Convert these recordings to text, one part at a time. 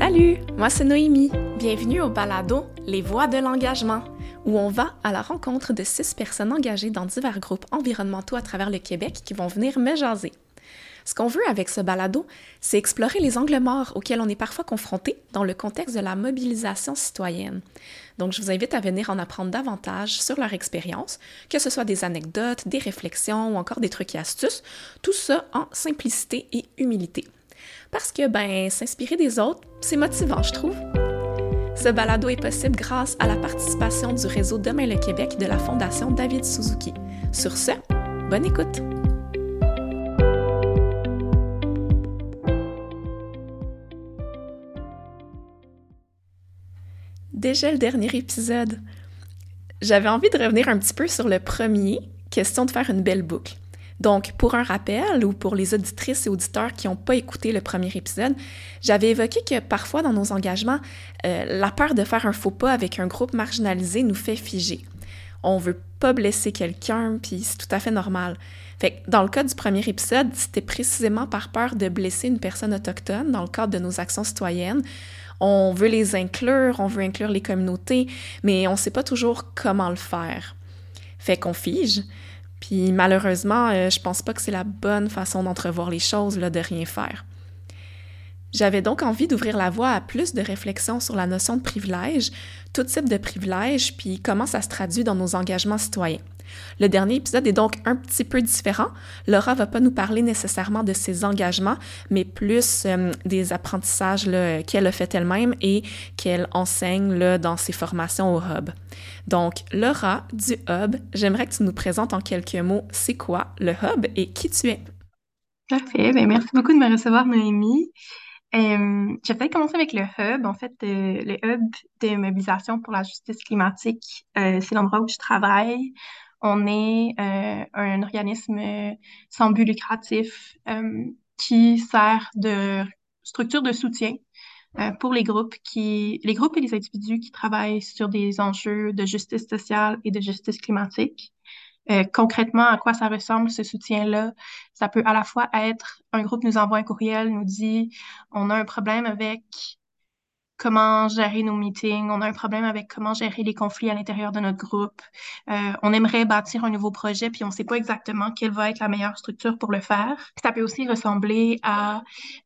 Salut, moi c'est Noémie. Bienvenue au balado Les Voix de l'engagement, où on va à la rencontre de six personnes engagées dans divers groupes environnementaux à travers le Québec qui vont venir me jaser. Ce qu'on veut avec ce balado, c'est explorer les angles morts auxquels on est parfois confronté dans le contexte de la mobilisation citoyenne. Donc, je vous invite à venir en apprendre davantage sur leur expérience, que ce soit des anecdotes, des réflexions ou encore des trucs et astuces, tout ça en simplicité et humilité. Parce que, ben, s'inspirer des autres, c'est motivant, je trouve. Ce balado est possible grâce à la participation du réseau Demain le Québec de la Fondation David Suzuki. Sur ce, bonne écoute! Déjà le dernier épisode. J'avais envie de revenir un petit peu sur le premier, question de faire une belle boucle. Donc, pour un rappel ou pour les auditrices et auditeurs qui n'ont pas écouté le premier épisode, j'avais évoqué que parfois dans nos engagements, euh, la peur de faire un faux pas avec un groupe marginalisé nous fait figer. On veut pas blesser quelqu'un, puis c'est tout à fait normal. Dans le cas du premier épisode, c'était précisément par peur de blesser une personne autochtone dans le cadre de nos actions citoyennes. On veut les inclure, on veut inclure les communautés, mais on ne sait pas toujours comment le faire. Fait qu'on fige. Puis malheureusement, euh, je pense pas que c'est la bonne façon d'entrevoir les choses, là, de rien faire. J'avais donc envie d'ouvrir la voie à plus de réflexion sur la notion de privilège, tout type de privilège, puis comment ça se traduit dans nos engagements citoyens. Le dernier épisode est donc un petit peu différent. Laura va pas nous parler nécessairement de ses engagements, mais plus euh, des apprentissages qu'elle a fait elle-même et qu'elle enseigne dans ses formations au Hub. Donc, Laura du Hub, j'aimerais que tu nous présentes en quelques mots c'est quoi le Hub et qui tu es? Parfait. Bien, merci beaucoup de me recevoir, Noémie. Euh, je vais peut-être commencer avec le Hub. En fait, euh, le Hub de mobilisation pour la justice climatique, c'est l'endroit où je travaille. On est euh, un organisme sans but lucratif qui sert de structure de soutien pour les groupes qui, les groupes et les individus qui travaillent sur des enjeux de justice sociale et de justice climatique. Euh, concrètement, à quoi ça ressemble ce soutien-là? Ça peut à la fois être un groupe nous envoie un courriel, nous dit on a un problème avec comment gérer nos meetings, on a un problème avec comment gérer les conflits à l'intérieur de notre groupe. Euh, on aimerait bâtir un nouveau projet, puis on ne sait pas exactement quelle va être la meilleure structure pour le faire. Ça peut aussi ressembler à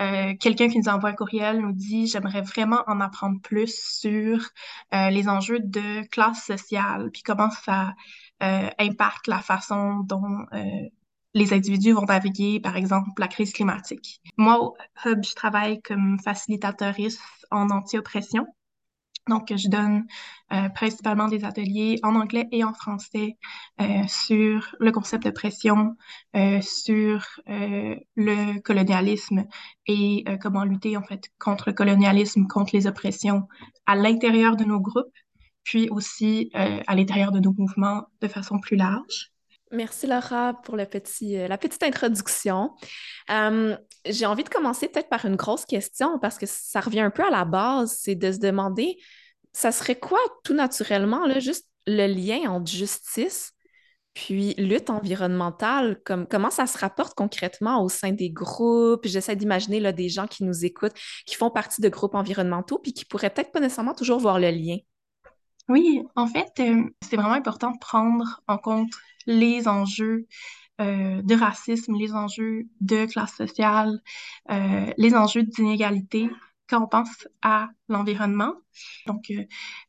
euh, quelqu'un qui nous envoie un courriel, nous dit j'aimerais vraiment en apprendre plus sur les enjeux de classe sociale, puis comment ça euh, impacte la façon dont euh, les individus vont naviguer, par exemple, la crise climatique. Moi, au Hub, je travaille comme facilitatrice en anti-oppression. Donc, je donne euh, principalement des ateliers en anglais et en français euh, sur le concept de pression, euh, sur le colonialisme et comment lutter en fait contre le colonialisme, contre les oppressions à l'intérieur de nos groupes puis aussi à l'intérieur de nos mouvements de façon plus large. Merci Laura pour euh, la petite introduction. Euh, j'ai envie de commencer peut-être par une grosse question parce que ça revient un peu à la base, c'est de se demander, ça serait quoi tout naturellement, là, juste le lien entre justice puis lutte environnementale, comme, comment ça se rapporte concrètement au sein des groupes? J'essaie d'imaginer des gens qui nous écoutent, qui font partie de groupes environnementaux, puis qui pourraient peut-être pas nécessairement toujours voir le lien. Oui, en fait, euh, c'est vraiment important de prendre en compte les enjeux euh, de racisme, les enjeux de classe sociale, euh, les enjeux d'inégalité quand on pense à l'environnement. Donc,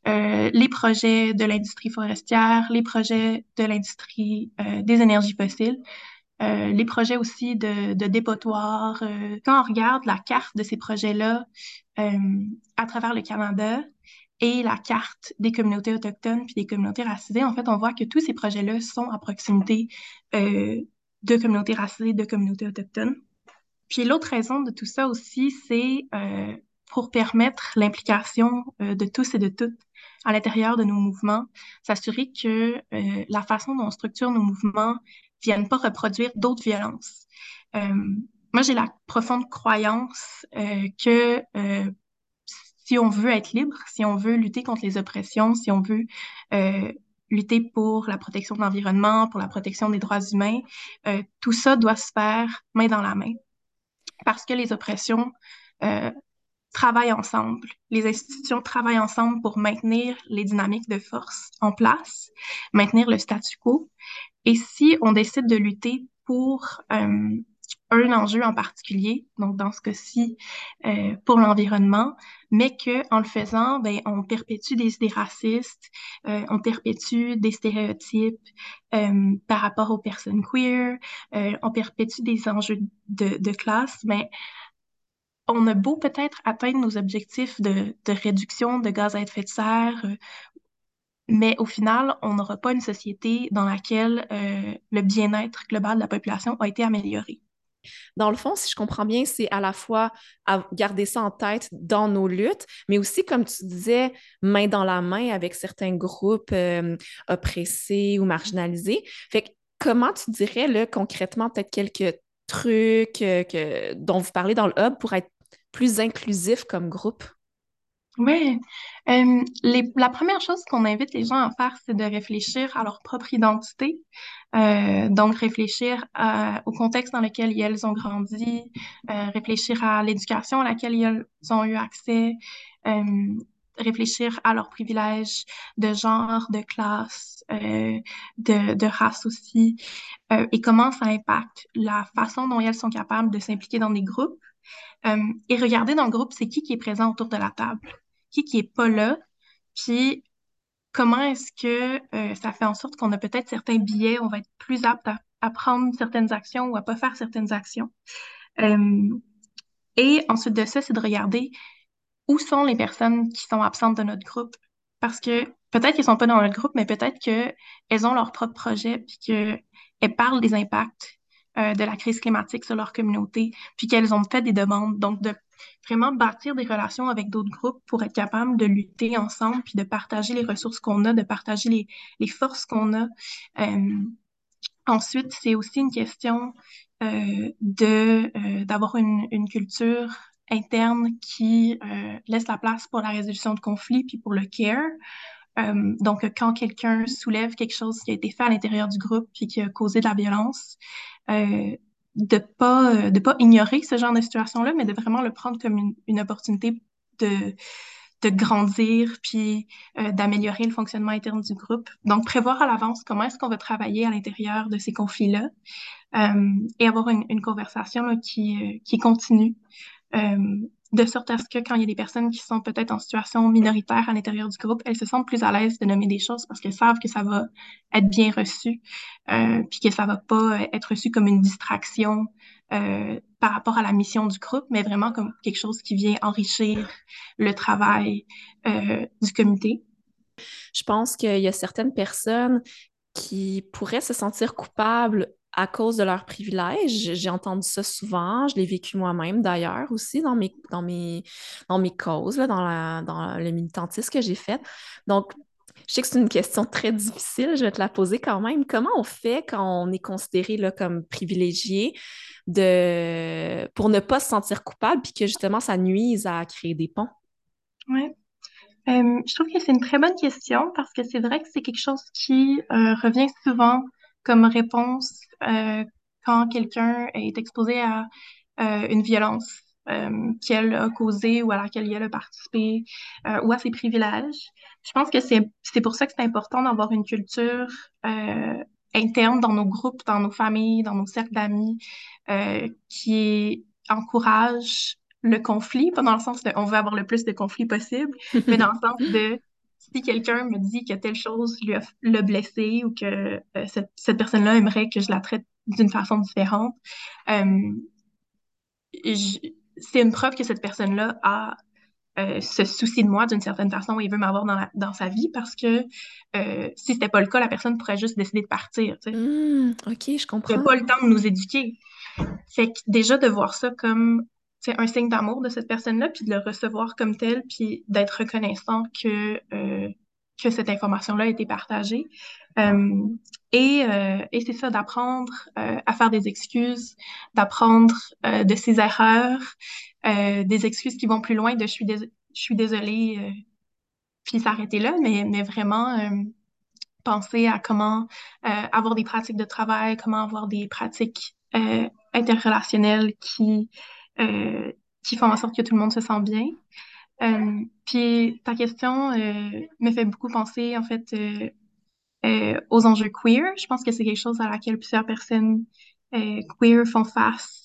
les projets de l'industrie forestière, les projets de l'industrie des énergies fossiles, les projets aussi de, de dépotoirs. quand on regarde la carte de ces projets-là à travers le Canada, et la carte des communautés autochtones puis des communautés racisées, en fait, on voit que tous ces projets-là sont à proximité euh, de communautés racisées, de communautés autochtones. Puis l'autre raison de tout ça aussi, c'est euh, pour permettre l'implication euh, de tous et de toutes à l'intérieur de nos mouvements, s'assurer que euh, la façon dont on structure nos mouvements vienne pas reproduire d'autres violences. Euh, moi, j'ai la profonde croyance que si on veut être libre, si on veut lutter contre les oppressions, si on veut euh, lutter pour la protection de l'environnement, pour la protection des droits humains, euh, tout ça doit se faire main dans la main. Parce que les oppressions euh, travaillent ensemble. Les institutions travaillent ensemble pour maintenir les dynamiques de force en place, maintenir le statu quo. Et si on décide de lutter pour euh, un enjeu en particulier, donc dans ce cas-ci euh, pour l'environnement, mais que en le faisant, ben, on perpétue des idées racistes, euh, on perpétue des stéréotypes euh, par rapport aux personnes queer, euh, on perpétue des enjeux de, de classe, mais on a beau peut-être atteindre nos objectifs de, de réduction de gaz à effet de serre, euh, mais au final, on n'aura pas une société dans laquelle euh, le bien-être global de la population a été amélioré. Dans le fond, si je comprends bien, c'est à la fois garder ça en tête dans nos luttes, mais aussi, comme tu disais, main dans la main avec certains groupes euh, oppressés ou marginalisés. Comment tu dirais, là, concrètement, peut-être quelques trucs euh, que, dont vous parlez dans le hub pour être plus inclusif comme groupe? Oui, Euh, la première chose qu'on invite les gens à faire, c'est de réfléchir à leur propre identité. Euh, donc, réfléchir à- au contexte dans lequel elles ont grandi, euh, réfléchir à l'éducation à laquelle elles ont eu accès, euh, réfléchir à leurs privilèges de genre, de classe, euh, de, race aussi, euh, et comment ça impacte la façon dont elles sont capables de s'impliquer dans des groupes. Euh, et regarder dans le groupe, c'est qui qui est présent autour de la table qui qui est pas là, puis comment est-ce que euh, ça fait en sorte qu'on a peut-être certains biais, on va être plus apte à, prendre certaines actions ou à pas faire certaines actions. Euh, et ensuite de ça, c'est de regarder où sont les personnes qui sont absentes de notre groupe. Parce que peut-être qu'elles sont pas dans notre groupe, mais peut-être qu'elles ont leur propre projet, puis qu'elles parlent des impacts euh, de la crise climatique sur leur communauté, puis qu'elles ont fait des demandes. Donc, de vraiment bâtir des relations avec d'autres groupes pour être capable de lutter ensemble, puis de partager les ressources qu'on a, de partager les, les forces qu'on a. Euh, ensuite, c'est aussi une question euh, de euh, d'avoir une, une culture interne qui laisse la place pour la résolution de conflits puis pour le care. Donc, quand quelqu'un soulève quelque chose qui a été fait à l'intérieur du groupe puis qui a causé de la violence, de pas euh, de pas ignorer ce genre de situation-là, mais de vraiment le prendre comme une, une opportunité de de grandir puis euh, d'améliorer le fonctionnement interne du groupe. Donc, prévoir à l'avance comment est-ce qu'on va travailler à l'intérieur de ces conflits-là euh, et avoir une, une conversation là, qui, euh, qui continue. Euh, de sorte à ce que quand il y a des personnes qui sont peut-être en situation minoritaire à l'intérieur du groupe, elles se sentent plus à l'aise de nommer des choses parce qu'elles savent que ça va être bien reçu, euh, puis que ça va pas être reçu comme une distraction euh, par rapport à la mission du groupe, mais vraiment comme quelque chose qui vient enrichir le travail euh, du comité. Je pense qu'il y a certaines personnes qui pourraient se sentir coupables à cause de leurs privilèges. J'ai entendu ça souvent, je l'ai vécu moi-même d'ailleurs aussi dans mes, dans mes, dans mes causes, là, dans, la, dans le militantisme que j'ai fait. Donc, je sais que c'est une question très difficile, je vais te la poser quand même. Comment on fait quand on est considéré là, comme privilégié de... pour ne pas se sentir coupable puis que justement ça nuise à créer des ponts? Ouais. Euh, je trouve que c'est une très bonne question parce que c'est vrai que c'est quelque chose qui euh, revient souvent comme réponse euh, quand quelqu'un est exposé à euh, une violence euh, qu'elle a causée ou à laquelle elle a participé ou à ses privilèges. Je pense que c'est pour ça que c'est important d'avoir une culture interne dans nos groupes, dans nos familles, dans nos cercles d'amis qui encourage le conflit, pas dans le sens de on veut avoir le plus de conflits possible, mais dans le sens de si quelqu'un me dit que telle chose lui a, l'a blessé ou que euh, cette, cette personne-là aimerait que je la traite d'une façon différente, euh, je- c'est une preuve que cette personne-là a euh, ce souci de moi d'une certaine façon et veut m'avoir dans, la- dans sa vie parce que euh, si c'était pas le cas, la personne pourrait juste décider de partir, tu sais. Hmm, ok, je Il n'a comprends. pas le temps de nous éduquer. Fait que déjà de voir ça comme sais, un signe d'amour de cette personne-là, puis de le recevoir comme tel, puis d'être reconnaissant que, euh, que cette information-là a été partagée. Euh, et euh, et c'est ça, d'apprendre à faire des excuses, d'apprendre de ses erreurs, des excuses qui vont plus loin de je suis, je suis désolée, puis s'arrêter là, mais, mais vraiment penser à comment avoir des pratiques de travail, comment avoir des pratiques interrelationnelles qui, euh, qui font en sorte que tout le monde se sent bien. Euh, puis ta question euh, me fait beaucoup penser en fait euh, aux enjeux queer. Je pense que c'est quelque chose à laquelle plusieurs personnes queer font face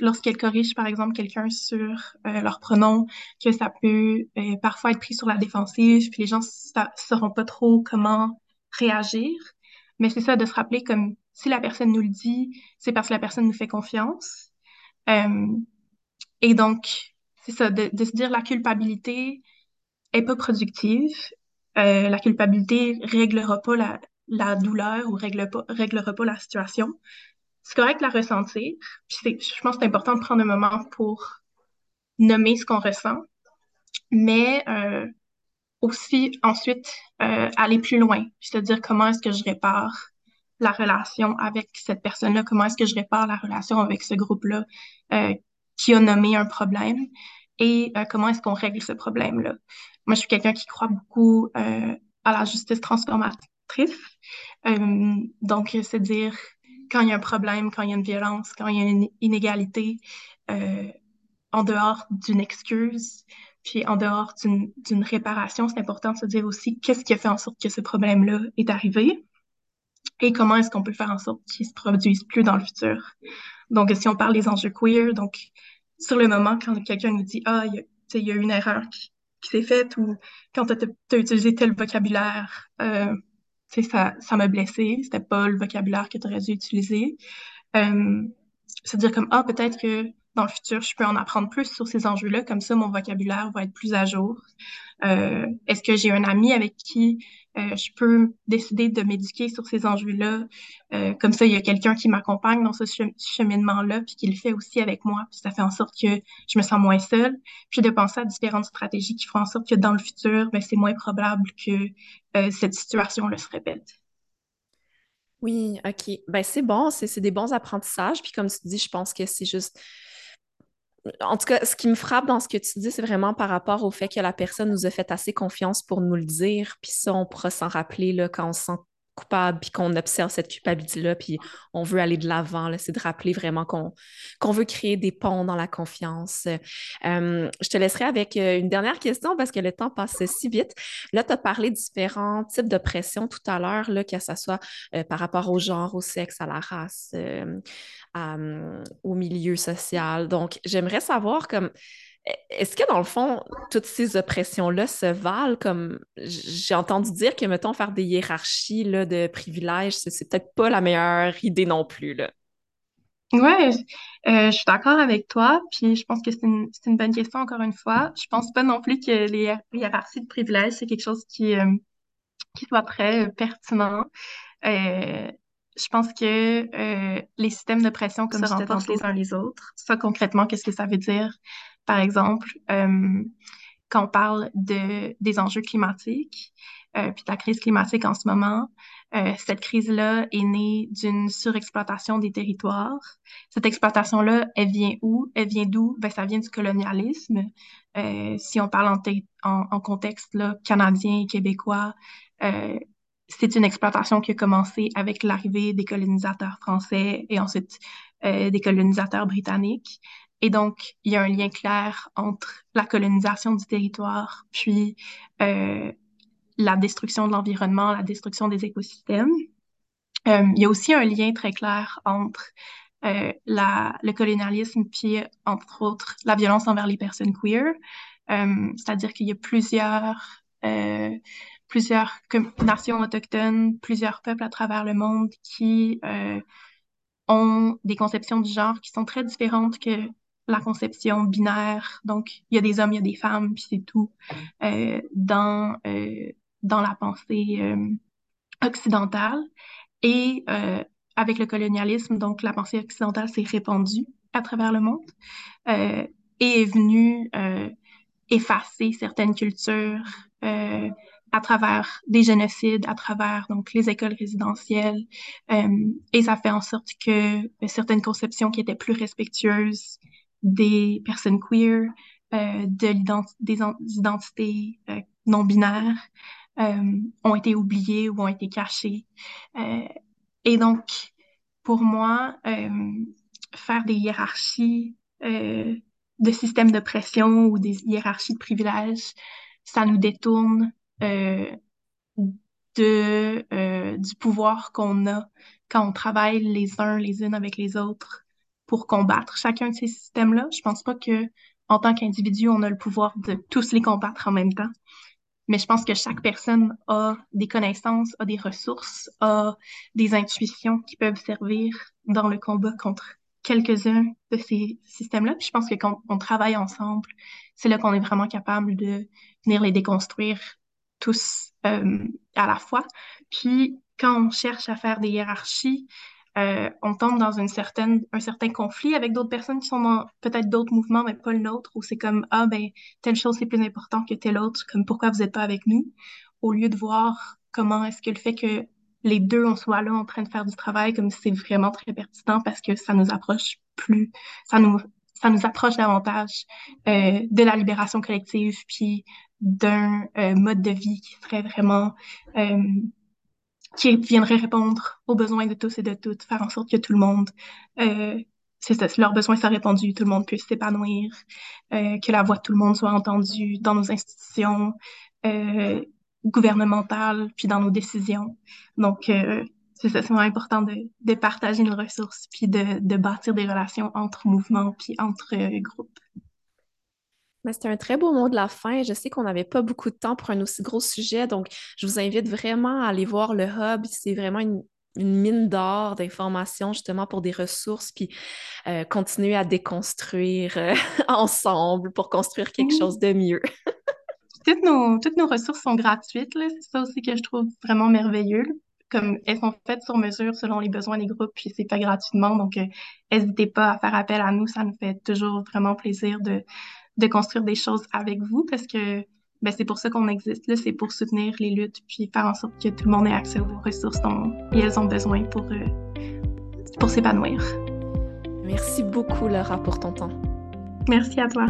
lorsqu'elles corrigent par exemple quelqu'un sur leur pronom, que ça peut parfois être pris sur la défensive, puis les gens ne sauront pas trop comment réagir. Mais c'est ça de se rappeler comme si la personne nous le dit, c'est parce que la personne nous fait confiance. Et donc, c'est ça, de, se dire la culpabilité est pas productive. Euh, la culpabilité réglera pas la, la douleur ou règle pas, réglera pas la situation. C'est correct de la ressentir. Puis je pense que c'est important de prendre un moment pour nommer ce qu'on ressent, mais euh, aussi ensuite euh, aller plus loin, c'est-à-dire comment est-ce que je répare la relation avec cette personne-là, comment est-ce que je répare la relation avec ce groupe-là euh, qui a nommé un problème? Et euh, comment est-ce qu'on règle ce problème-là? Moi, je suis quelqu'un qui croit beaucoup euh, à la justice transformatrice. Euh, donc, c'est dire quand il y a un problème, quand il y a une violence, quand il y a une inégalité, en dehors d'une excuse, puis en dehors d'une réparation, c'est important de se dire aussi qu'est-ce qui a fait en sorte que ce problème-là est arrivé? Et comment est-ce qu'on peut faire en sorte qu'il se produise plus dans le futur. Donc, si on parle des enjeux queer, donc sur le moment, quand quelqu'un nous dit Ah, il y, a une erreur qui, s'est faite ou quand tu as, utilisé tel vocabulaire, euh, ça, ça m'a blessé, c'était pas le vocabulaire que tu aurais dû utiliser. Euh, se dire comme Ah, peut-être que dans le futur, je peux en apprendre plus sur ces enjeux-là, comme ça, mon vocabulaire va être plus à jour. Euh, Est-ce que j'ai un ami avec qui euh, je peux décider de m'éduquer sur ces enjeux-là. Euh, comme ça, il y a quelqu'un qui m'accompagne dans ce cheminement-là, puis qui le fait aussi avec moi. Puis ça fait en sorte que je me sens moins seule. Puis de penser à différentes stratégies qui feront en sorte que dans le futur, ben, c'est moins probable que euh, cette situation-là se répète. Oui, OK. Ben, c'est bon, c'est des bons apprentissages. Puis comme tu dis, je pense que c'est juste en tout cas, ce qui me frappe dans ce que tu dis, c'est vraiment par rapport au fait que la personne nous a fait assez confiance pour nous le dire. Puis ça, on pourra s'en rappeler là, quand on se sent puis qu'on observe cette culpabilité-là, puis on veut aller de l'avant. C'est de rappeler vraiment qu'on veut créer des ponts dans la confiance. Euh, je te laisserai avec euh, une dernière question parce que le temps passe si vite. Là, tu as parlé de différents types de pression tout à l'heure, que ce soit euh, par rapport au genre, au sexe, à la race, au milieu social. Donc, j'aimerais savoir comme est-ce que dans le fond, toutes ces oppressions-là se valent comme j'ai entendu dire que, mettons, faire des hiérarchies là, de privilèges, c'est peut-être pas la meilleure idée non plus, là. Ouais, euh, je suis d'accord avec toi, puis je pense que c'est une, une, bonne question encore une fois. Je pense pas non plus que les hiérarchies de privilèges, c'est quelque chose qui, euh, qui soit très euh, pertinent. je pense que les systèmes de pression comme se renforcent les uns les autres. Ça, concrètement, qu'est-ce que ça veut dire? Par exemple, euh, quand on parle de, des enjeux climatiques, euh, puis de la crise climatique en ce moment, euh, cette crise-là est née d'une surexploitation des territoires. Cette exploitation-là, elle vient où? Elle vient d'où? Ben, ça vient du colonialisme. Si on parle en, contexte là, canadien et québécois, c'est une exploitation qui a commencé avec l'arrivée des colonisateurs français et ensuite des colonisateurs britanniques. Et donc, il y a un lien clair entre la colonisation du territoire, puis euh, la destruction de l'environnement, la destruction des écosystèmes. Euh, il y a aussi un lien très clair entre euh, la, le colonialisme, puis entre autres la violence envers les personnes queer. Euh, c'est-à-dire qu'il y a plusieurs, euh, plusieurs nations autochtones, plusieurs peuples à travers le monde qui ont des conceptions du genre qui sont très différentes que la conception binaire. Donc, il y a des hommes, il y a des femmes, puis c'est tout euh, dans, euh, dans la pensée euh, occidentale. Et avec le colonialisme, donc la pensée occidentale s'est répandue à travers le monde et est venue effacer certaines cultures à travers des génocides, à travers donc les écoles résidentielles, et ça fait en sorte que certaines conceptions qui étaient plus respectueuses des personnes queer, euh, de des identités euh, non binaires euh, ont été oubliées ou ont été cachées. Euh, et donc, pour moi, faire des hiérarchies de systèmes de pression ou des hiérarchies de privilèges, ça nous détourne euh, de, euh, du pouvoir qu'on a quand on travaille les uns les unes avec les autres pour combattre chacun de ces systèmes-là. Je pense pas que en tant qu'individu, on a le pouvoir de tous les combattre en même temps. Mais je pense que chaque personne a des connaissances, a des ressources, a des intuitions qui peuvent servir dans le combat contre quelques-uns de ces systèmes-là. Puis je pense que quand on travaille ensemble, c'est là qu'on est vraiment capable de venir les déconstruire tous euh, à la fois. Puis quand on cherche à faire des hiérarchies, euh, on tombe dans une certaine, un certain conflit avec d'autres personnes qui sont dans peut-être d'autres mouvements, mais pas le nôtre, où c'est comme, ah ben, telle chose c'est plus important que telle autre, comme pourquoi vous n'êtes pas avec nous, au lieu de voir comment est-ce que le fait que les deux, on soit là en train de faire du travail, comme c'est vraiment très pertinent parce que ça nous approche plus, ça nous, ça nous approche davantage euh, de la libération collective, puis d'un euh, mode de vie qui serait vraiment euh, qui viendrait répondre aux besoins de tous et de toutes, faire en sorte que tout le monde, euh, c'est ça, leurs besoins soient répondus, tout le monde puisse s'épanouir, euh, que la voix de tout le monde soit entendue dans nos institutions euh, gouvernementales, puis dans nos décisions. Donc, euh, c'est ça, c'est vraiment important de, de, partager nos ressources, puis de, de bâtir des relations entre mouvements, puis entre euh, groupes. C'était un très beau mot de la fin. Je sais qu'on n'avait pas beaucoup de temps pour un aussi gros sujet, donc je vous invite vraiment à aller voir le hub. C'est vraiment une, mine d'or d'informations justement pour des ressources, puis euh, continuer à déconstruire euh, ensemble pour construire quelque chose de mieux. toutes, nos, toutes nos ressources sont gratuites, c'est ça aussi que je trouve vraiment merveilleux. Comme elles sont faites sur mesure selon les besoins des groupes, puis c'est pas gratuitement, donc euh, n'hésitez pas à faire appel à nous, ça nous fait toujours vraiment plaisir de, de construire des choses avec vous parce que ben, c'est pour ça qu'on existe. Là, c'est pour soutenir les luttes puis faire en sorte que tout le monde ait accès aux ressources dont elles ont besoin pour, euh, pour s'épanouir. Merci beaucoup, Laura, pour ton temps. Merci à toi.